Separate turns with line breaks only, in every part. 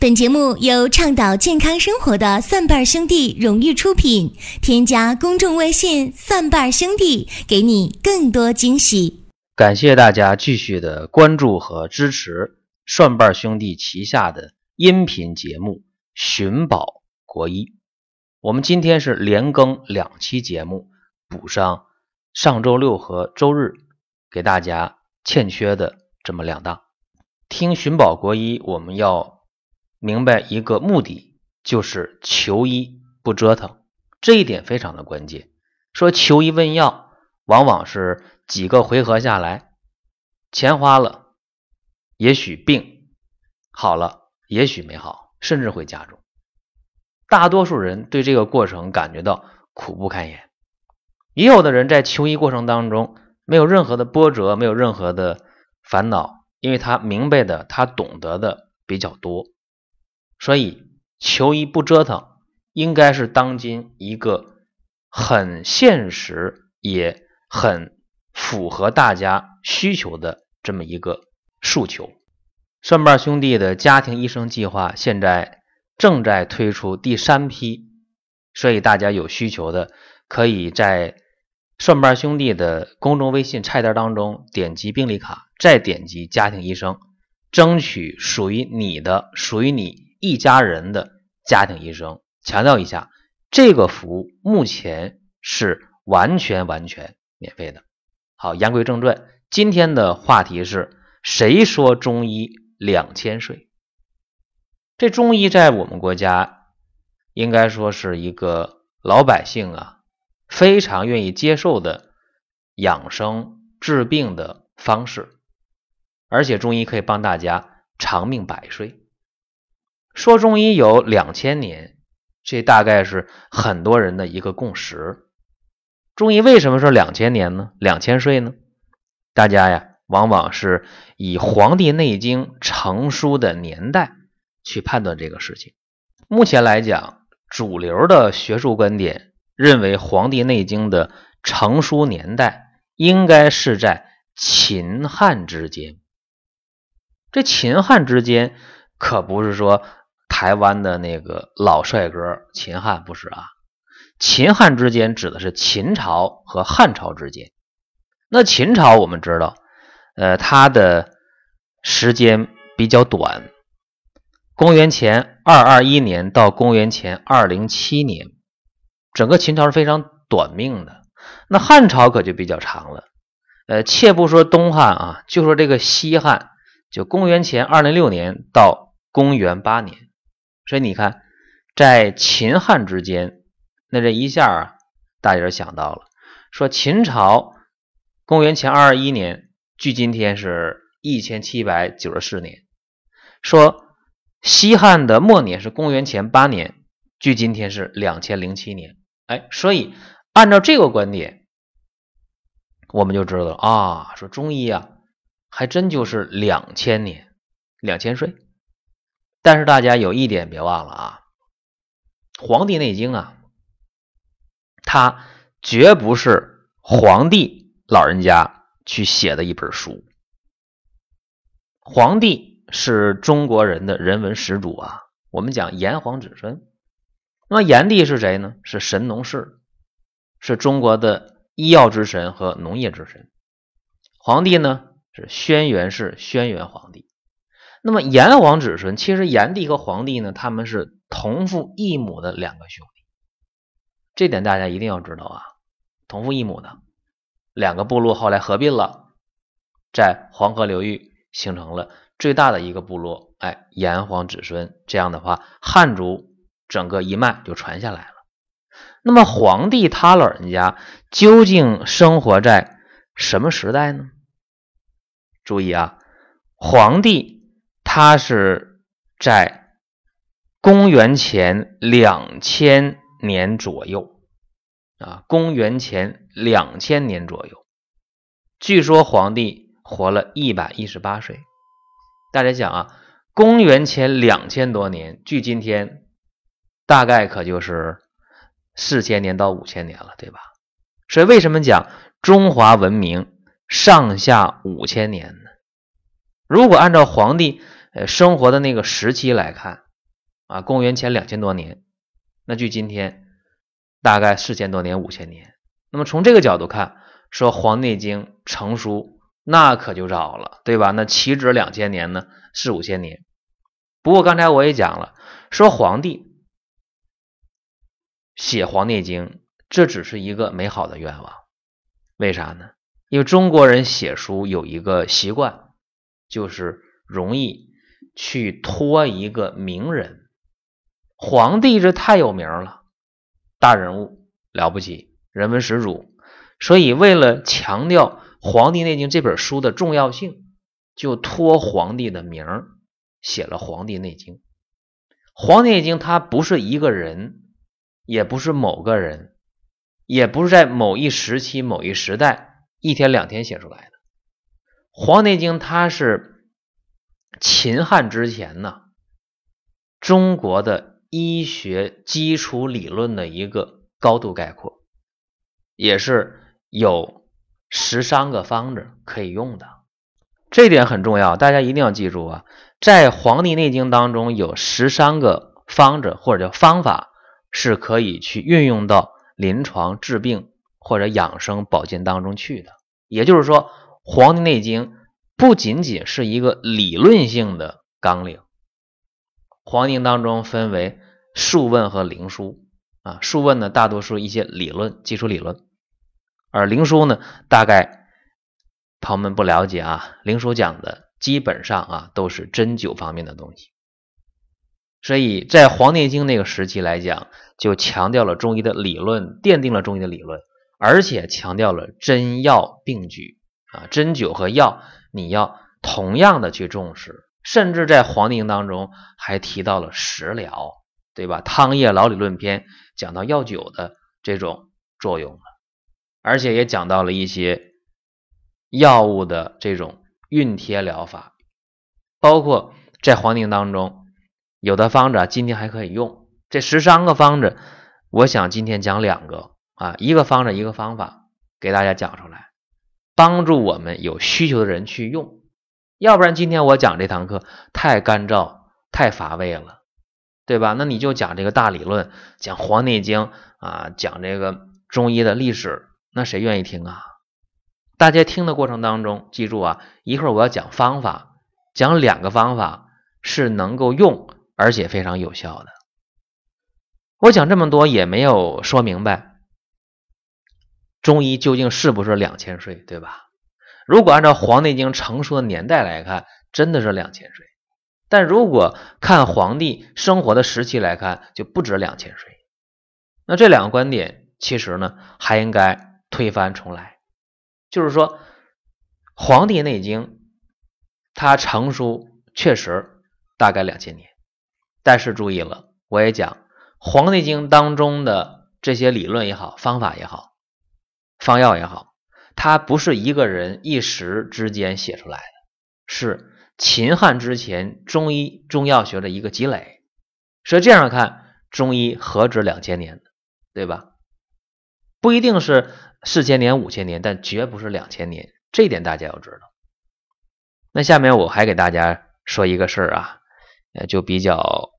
本节目由倡导健康生活的蒜瓣兄弟荣誉出品。添加公众微信“蒜瓣兄弟”，给你更多惊喜。
感谢大家继续的关注和支持蒜瓣兄弟旗下的音频节目《寻宝国医》。我们今天是连更两期节目，补上上周六和周日给大家欠缺的这么两档。听《寻宝国医》，我们要。明白一个目的，就是求医不折腾，这一点非常的关键。说求医问药，往往是几个回合下来，钱花了，也许病好了，也许没好，甚至会加重。大多数人对这个过程感觉到苦不堪言，也有的人在求医过程当中没有任何的波折，没有任何的烦恼，因为他明白的，他懂得的比较多。所以，求医不折腾，应该是当今一个很现实也很符合大家需求的这么一个诉求。蒜瓣兄弟的家庭医生计划现在正在推出第三批，所以大家有需求的，可以在蒜瓣兄弟的公众微信菜单当中点击病历卡，再点击家庭医生，争取属于你的，属于你。一家人的家庭医生，强调一下，这个服务目前是完全完全免费的。好，言归正传，今天的话题是谁说中医两千岁？这中医在我们国家应该说是一个老百姓啊非常愿意接受的养生治病的方式，而且中医可以帮大家长命百岁。说中医有两千年，这大概是很多人的一个共识。中医为什么说两千年呢？两千岁呢？大家呀，往往是以《黄帝内经》成书的年代去判断这个事情。目前来讲，主流的学术观点认为，《黄帝内经》的成书年代应该是在秦汉之间。这秦汉之间可不是说。台湾的那个老帅哥秦汉不是啊？秦汉之间指的是秦朝和汉朝之间。那秦朝我们知道，呃，它的时间比较短，公元前二二一年到公元前二零七年，整个秦朝是非常短命的。那汉朝可就比较长了，呃，且不说东汉啊，就说这个西汉，就公元前二零六年到公元八年。所以你看，在秦汉之间，那这一下啊，大家就想到了，说秦朝公元前二二一年，距今天是一千七百九十四年；说西汉的末年是公元前八年，距今天是两千零七年。哎，所以按照这个观点，我们就知道了啊，说中医啊，还真就是两千年，两千岁。但是大家有一点别忘了啊，《黄帝内经》啊，它绝不是皇帝老人家去写的一本书。皇帝是中国人的人文始祖啊，我们讲炎黄子孙。那炎帝是谁呢？是神农氏，是中国的医药之神和农业之神。皇帝呢是轩辕氏，轩辕皇帝。那么炎黄子孙，其实炎帝和黄帝呢，他们是同父异母的两个兄弟，这点大家一定要知道啊。同父异母的两个部落后来合并了，在黄河流域形成了最大的一个部落，哎，炎黄子孙。这样的话，汉族整个一脉就传下来了。那么黄帝他老人家究竟生活在什么时代呢？注意啊，黄帝。他是在公元前两千年左右啊，公元前两千年左右，据说皇帝活了一百一十八岁。大家想啊，公元前两千多年，距今天大概可就是四千年到五千年了，对吧？所以为什么讲中华文明上下五千年呢？如果按照皇帝。呃，生活的那个时期来看，啊，公元前两千多年，那距今天大概四千多年、五千年。那么从这个角度看，说《黄帝内经》成书，那可就早了，对吧？那岂止两千年呢？四五千年。不过刚才我也讲了，说皇帝写《黄帝内经》，这只是一个美好的愿望。为啥呢？因为中国人写书有一个习惯，就是容易去托一个名人。皇帝这太有名了，大人物了不起，人文始祖。所以为了强调《黄帝内经》这本书的重要性，就托皇帝的名儿写了《黄帝内经》。《黄帝内经》它不是一个人，也不是某个人，也不是在某一时期、某一时代。一天两天写出来的《黄帝内经》，它是秦汉之前呢中国的医学基础理论的一个高度概括，也是有十三个方子可以用的。这点很重要，大家一定要记住啊！在《黄帝内经》当中有十三个方子或者叫方法，是可以去运用到临床治病。或者养生保健当中去的，也就是说，《黄帝内经》不仅仅是一个理论性的纲领，《黄帝内经》当中分为数问和灵书。啊，数问呢大多数一些理论基础理论，而灵书呢，大概朋友们不了解啊，灵书讲的基本上啊都是针灸方面的东西，所以在《黄帝内经》那个时期来讲，就强调了中医的理论，奠定了中医的理论。而且强调了针药并举。啊，针灸和药你要同样的去重视，甚至在《黄帝内经》当中还提到了食疗，对吧？《汤液老理论篇》讲到药酒的这种作用了，而且也讲到了一些药物的这种熨贴疗法，包括在《黄帝内经》当中有的方子啊今天还可以用，这十三个方子，我想今天讲两个。啊，一个方子一个方法给大家讲出来，帮助我们有需求的人去用。要不然今天我讲这堂课太干燥、太乏味了，对吧？那你就讲这个大理论，讲《黄帝内经》啊，讲这个中医的历史，那谁愿意听啊？大家听的过程当中，记住啊，一会儿我要讲方法，讲两个方法是能够用而且非常有效的。我讲这么多也没有说明白。中医究竟是不是两千岁，对吧？如果按照《黄帝内经》成书的年代来看，真的是两千岁；但如果看皇帝生活的时期来看，就不止两千岁。那这两个观点其实呢，还应该推翻重来。就是说，《黄帝内经》它成书确实大概两千年，但是注意了，我也讲《黄帝经》当中的这些理论也好，方法也好。方药也好，它不是一个人一时之间写出来的，是秦汉之前中医中药学的一个积累。所以这样看，中医何止两千年，对吧？不一定是四千年、五千年，但绝不是两千年，这点大家要知道。那下面我还给大家说一个事儿啊，呃，就比较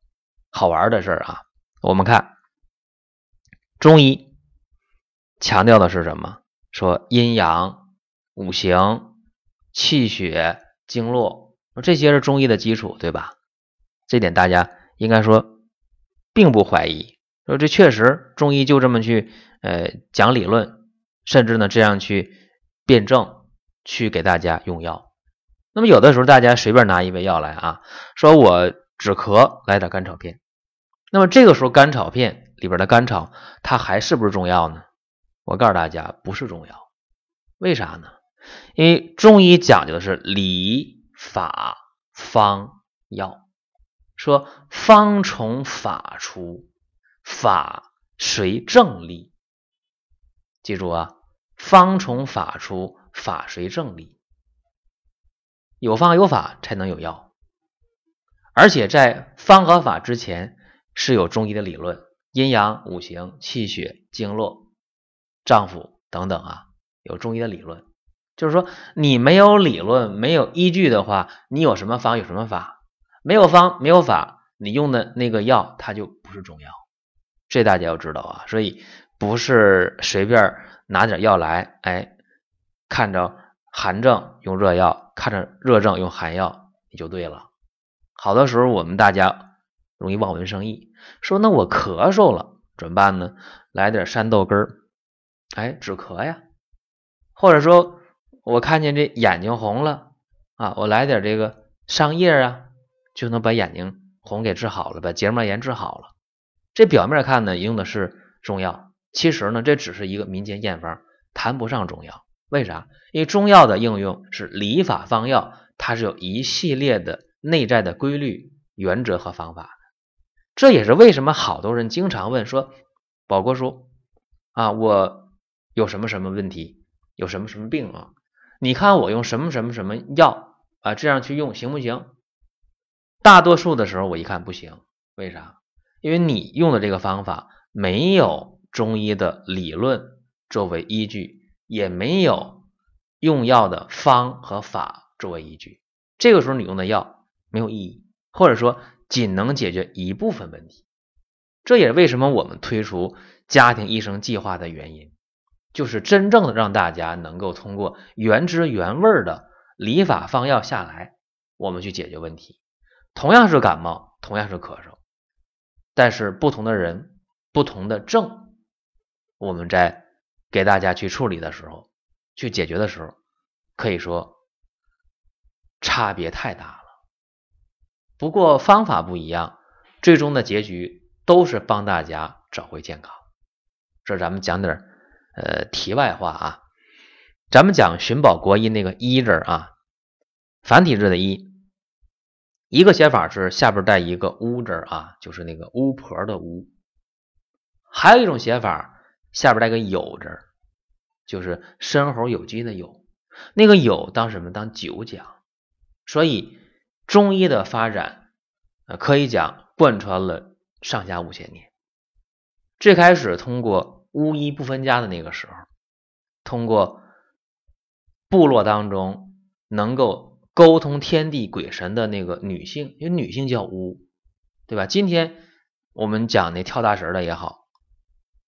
好玩的事儿啊。我们看中医。强调的是什么？说阴阳、五行、气血、经络，这些是中医的基础，对吧？这点大家应该说并不怀疑。说这确实中医就这么去呃讲理论，甚至呢这样去辩证去给大家用药。那么有的时候大家随便拿一味药来啊，说我止咳来点甘草片。那么这个时候甘草片里边的甘草，它还是不是中药呢？我告诉大家，不是中药，为啥呢？因为中医讲究的是理、法、方、药，说方从法出，法随正立。记住啊，方从法出，法随正立。有方有法才能有药，而且在方和法之前是有中医的理论，阴阳、五行、气血、经络。丈夫等等啊，有中医的理论，就是说你没有理论、没有依据的话，你有什么方有什么法，没有方没有法，你用的那个药它就不是中药，这大家要知道啊。所以不是随便拿点药来，哎，看着寒症用热药，看着热症用寒药，你就对了。好多时候我们大家容易望文生义，说那我咳嗽了怎么办呢？来点山豆根，哎，止咳呀。或者说我看见这眼睛红了啊，我来点这个桑叶啊，就能把眼睛红给治好了，把结膜炎治好了。这表面看呢用的是中药，其实呢这只是一个民间验方，谈不上中药。为啥？因为中药的应用是理法方药，它是有一系列的。内在的规律、原则和方法，这也是为什么好多人经常问说：“宝国叔啊，我有什么什么问题，有什么什么病啊？你看我用什么什么什么药啊，这样去用行不行？”大多数的时候我一看不行，为啥？因为你用的这个方法没有中医的理论作为依据，也没有用药的方和法作为依据，这个时候你用的药。没有意义，或者说仅能解决一部分问题，这也是为什么我们推出家庭医生计划的原因，就是真正的让大家能够通过原汁原味的理法方药下来，我们去解决问题。同样是感冒，同样是咳嗽，但是不同的人、不同的症，我们在给大家去处理的时候、去解决的时候，可以说差别太大了。不过方法不一样，最终的结局都是帮大家找回健康。这咱们讲点呃题外话啊，咱们讲寻宝国医那个医字啊，繁体字的医，一个写法是下边带一个巫字啊，就是那个巫婆的巫；还有一种写法，下边带个酉字，就是申猴酉鸡的酉。那个酉当什么？当九讲。所以。中医的发展，呃，可以讲贯穿了上下五千年。最开始通过巫医不分家的那个时候，通过部落当中能够沟通天地鬼神的那个女性，因为女性叫巫，对吧？今天我们讲那跳大神的也好，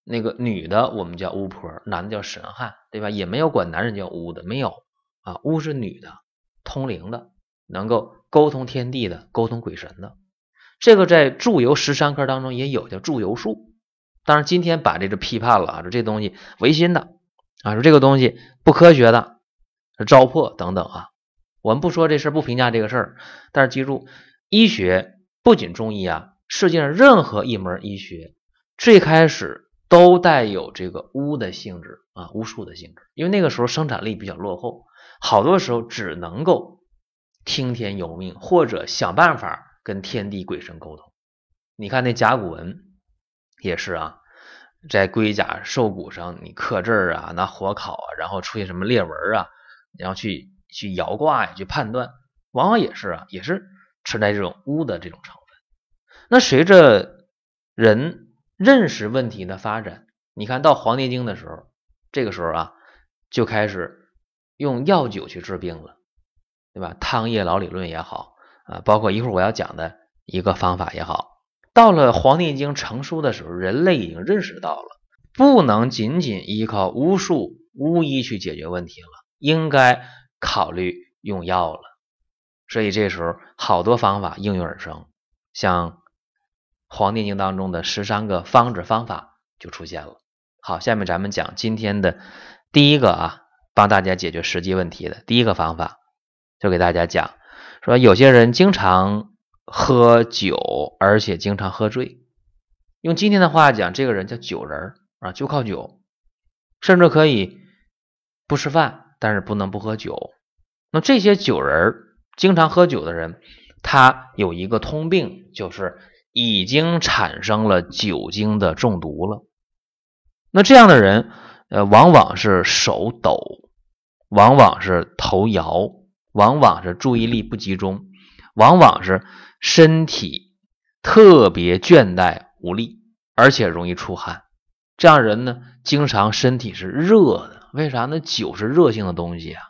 那个女的我们叫巫婆，男的叫神汉，对吧？也没有管男人叫巫的，没有啊，巫是女的，通灵的，能够。沟通天地的，沟通鬼神的，这个在祝由十三科当中也有，叫祝由术。当然，今天把这个批判了啊，说这东西违心的啊，说这个东西不科学的，糟粕等等啊。我们不说这事儿，不评价这个事儿，但是记住，医学不仅中医啊，世界上任何一门医学最开始都带有这个巫的性质啊，巫术的性质，因为那个时候生产力比较落后，好多时候只能够。听天由命，或者想办法跟天地鬼神沟通。你看那甲骨文也是啊，在龟甲兽骨上你刻字啊，拿火烤啊，然后出现什么裂纹啊，然后去去摇卦呀，去判断，往往也是啊，也是存在这种巫的这种成分。那随着人认识问题的发展，你看到《黄帝经》的时候，这个时候啊，就开始用药酒去治病了。对吧？汤液老理论也好啊，包括一会儿我要讲的一个方法也好，到了《黄帝经》成书的时候，人类已经认识到了，不能仅仅依靠巫术、巫医去解决问题了，应该考虑用药了。所以这时候好多方法应运而生，像《黄帝经》当中的十三个方子方法就出现了。好，下面咱们讲今天的第一个啊，帮大家解决实际问题的第一个方法。就给大家讲，说有些人经常喝酒，而且经常喝醉。用今天的话讲，这个人叫酒人啊，就靠酒，甚至可以不吃饭，但是不能不喝酒。那这些酒人经常喝酒的人，他有一个通病，就是已经产生了酒精的中毒了。那这样的人，呃，往往是手抖，往往是头摇。往往是注意力不集中，往往是身体特别倦怠无力，而且容易出汗。这样人呢，经常身体是热的。为啥呢？酒是热性的东西啊，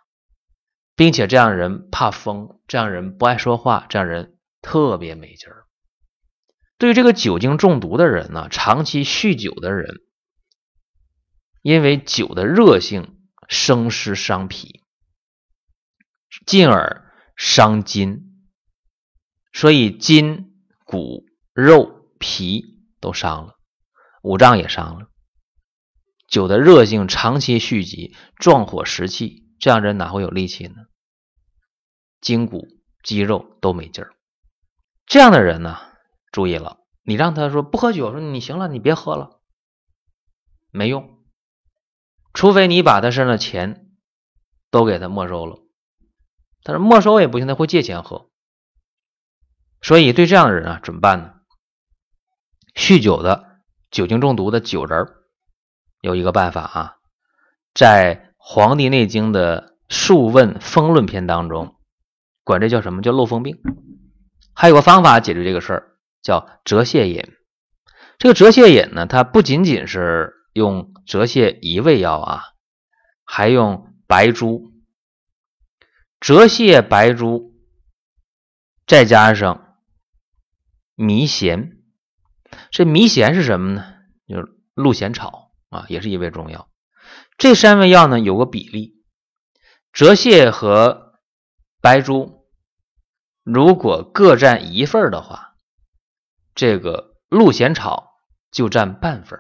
并且这样人怕风，这样人不爱说话，这样人特别没劲儿。对于这个酒精中毒的人呢，长期酗酒的人，因为酒的热性生湿伤脾，进而伤筋，所以筋、骨、肉、皮都伤了，五脏也伤了。酒的热性长期蓄积，壮火食气，这样人哪会有力气呢？筋骨、肌肉都没劲儿。这样的人呢，注意了，你让他说不喝酒，说你行了，你别喝了，没用。除非你把他身上的钱都给他没收了，但是没收也不行，他会借钱喝。所以对这样的人啊，怎么办呢？酗酒的、酒精中毒的酒人有一个办法啊，在《黄帝内经》的《素问风论篇》当中，管这叫什么叫漏风病。还有个方法解决这个事儿，叫折泻饮。这个折泻饮呢，它不仅仅是用折泻一味药啊，还用白术、折泻白术，再加上迷涎。这迷涎是什么呢？就是鹿涎草啊，也是一味中药。这三味药呢，有个比例，折泻和白术。如果各占一份的话，这个鹿涎草就占半份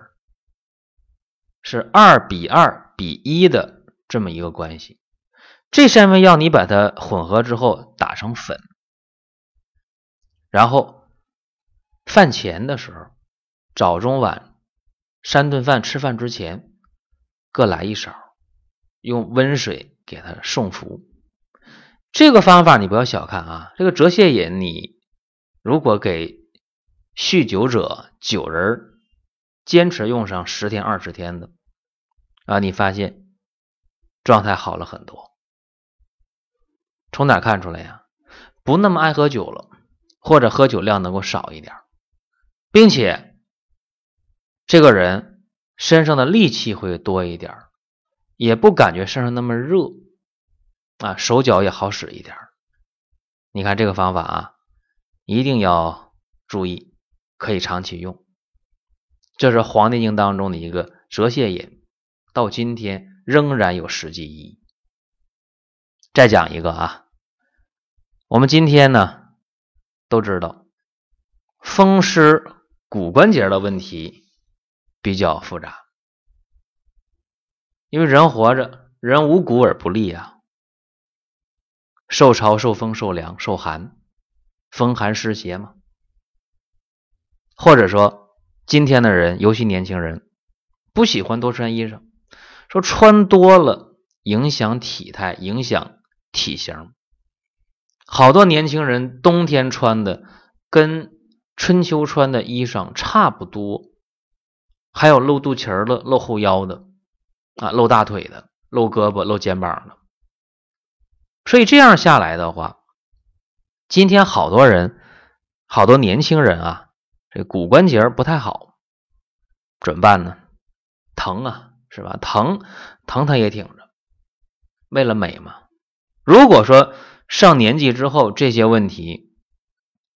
是二比二比一的这么一个关系。这三味药你把它混合之后打成粉，然后饭前的时候，早中晚三顿饭吃饭之前各来一勺，用温水给它送服。这个方法你不要小看啊！这个折泻饮，你如果给酗酒者、酒人坚持用上十天、二十天的啊，你发现状态好了很多。从哪看出来呀？不那么爱喝酒了，或者喝酒量能够少一点，并且这个人身上的力气会多一点，也不感觉身上那么热。啊，手脚也好使一点你看这个方法啊，一定要注意，可以长期用。这是《黄帝经》当中的一个折泻饮，到今天仍然有实际意义。再讲一个啊，我们今天呢都知道，风湿骨关节的问题比较复杂，因为人活着，人无骨而不立啊。受潮、受风、受凉、受寒，风寒湿邪嘛。或者说，今天的人，尤其年轻人，不喜欢多穿衣裳，说穿多了影响体态，影响体型。好多年轻人冬天穿的跟春秋穿的衣裳差不多，还有露肚脐的、露后腰的，啊，露大腿的、露胳膊、露肩膀的。所以这样下来的话，今天好多人，好多年轻人啊，这骨关节不太好，怎么办呢？疼啊，是吧？疼，疼他也挺着，为了美嘛。如果说上年纪之后这些问题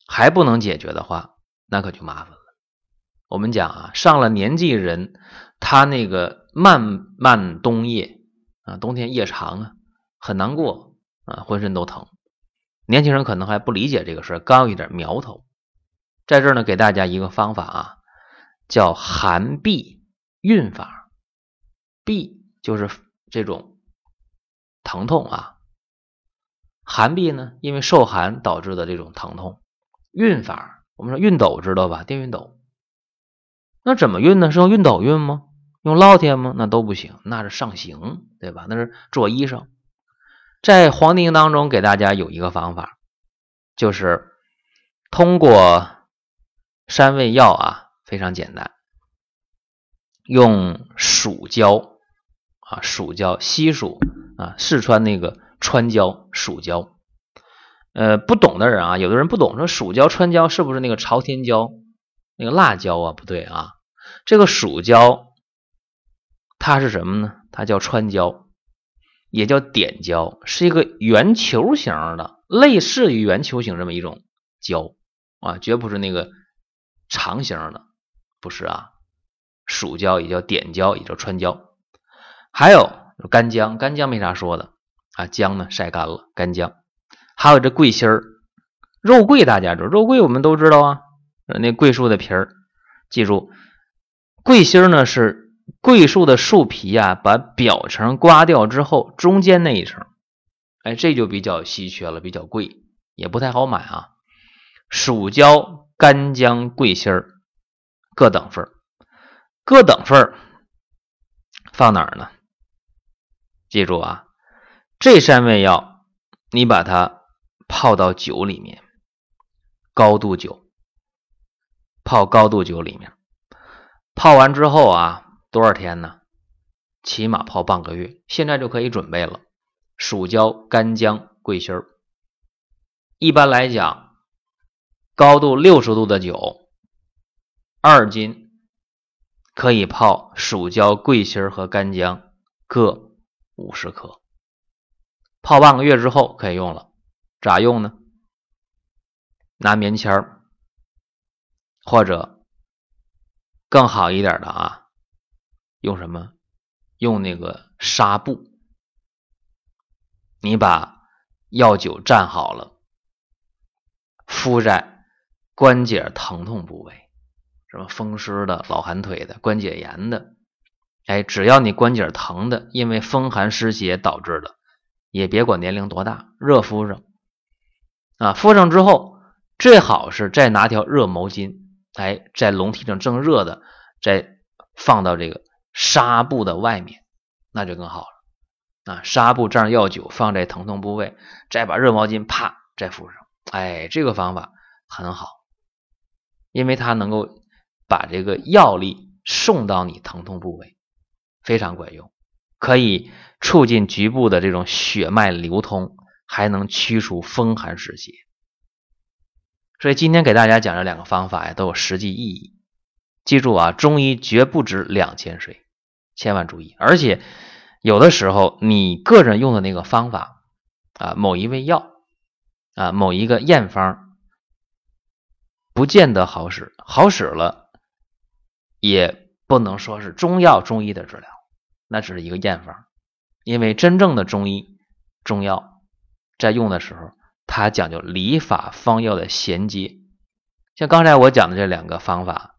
还不能解决的话，那可就麻烦了。我们讲啊，上了年纪人，他那个漫漫冬夜啊，冬天夜长啊，很难过。啊，浑身都疼，年轻人可能还不理解这个事儿，刚有一点苗头，在这儿呢，给大家一个方法啊，叫寒痹运法，痹就是这种疼痛啊，寒痹呢，因为受寒导致的这种疼痛，运法，我们说熨斗知道吧？电熨斗，那怎么熨呢？是用熨斗熨吗？用烙铁吗？那都不行，那是上刑，对吧？那是做衣裳。在《黄帝经》当中，给大家有一个方法，就是通过三味药啊，非常简单，用蜀椒啊，蜀椒西蜀啊，四川那个川椒，蜀椒。呃，不懂的人啊，有的人不懂，说蜀椒、川椒是不是那个朝天椒那个辣椒啊？不对啊，这个蜀椒它是什么呢？它叫川椒。也叫点椒，是一个圆球形的，类似于圆球形这么一种椒啊，绝不是那个长形的，不是啊。蜀椒也叫点椒，也叫川椒。还有干姜，干姜没啥说的啊，姜呢晒干了，干姜。还有这桂心儿，肉桂大家知道，肉桂我们都知道啊，那桂树的皮儿。记住，桂心儿呢是桂树的树皮啊，把表层刮掉之后，中间那一层，哎，这就比较稀缺了，比较贵，也不太好买啊。蜀椒、干姜、桂心儿各等份儿各等份儿放哪儿呢？记住啊，这三味药你把它泡到酒里面，高度酒，泡高度酒里面，泡完之后啊，多少天呢？起码泡半个月，现在就可以准备了。蜀椒、干姜、桂心儿，一般来讲，高度六十度的酒，二斤可以泡蜀椒、桂心儿和干姜各。五十克，泡半个月之后可以用了。咋用呢？拿棉签儿，或者更好一点的啊，用什么？用那个纱布。你把药酒蘸好了，敷在关节疼痛部位，什么风湿的、老寒腿的、关节炎的。哎，只要你关节疼的，因为风寒湿邪导致的，也别管年龄多大，热敷上啊，敷上之后，最好是再拿条热毛巾，哎，在笼屉上正热的，再放到这个纱布的外面，那就更好了啊。纱布蘸药酒，放在疼痛部位，再把热毛巾啪再敷上，哎，这个方法很好，因为它能够把这个药力送到你疼痛部位。非常管用，可以促进局部的这种血脉流通，还能驱除风寒湿邪。所以今天给大家讲这两个方法呀，都有实际意义。记住啊，中医绝不止两千水，千万注意。而且有的时候你个人用的那个方法啊，某一味药啊，某一个验方，不见得好使，好使了也不能说是中药中医的治疗。那只是一个验方，因为真正的中医中药在用的时候，它讲究理法方药的衔接。像刚才我讲的这两个方法，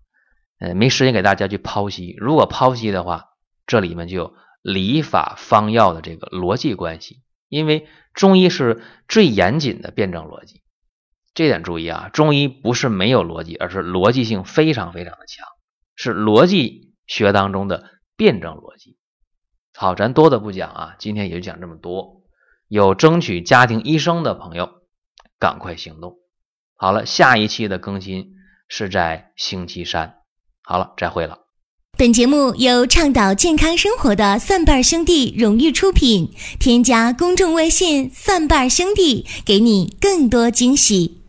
呃，没时间给大家去剖析。如果剖析的话，这里面就有理法方药的这个逻辑关系。因为中医是最严谨的辩证逻辑，这点注意啊，中医不是没有逻辑，而是逻辑性非常非常的强，是逻辑学当中的辩证逻辑。好，咱多的不讲啊，今天也就讲这么多。有争取家庭医生的朋友，赶快行动。好了，下一期的更新是在星期三。好了，再会了。
本节目由倡导健康生活的蒜瓣兄弟荣誉出品，添加公众微信“蒜瓣兄弟”，给你更多惊喜。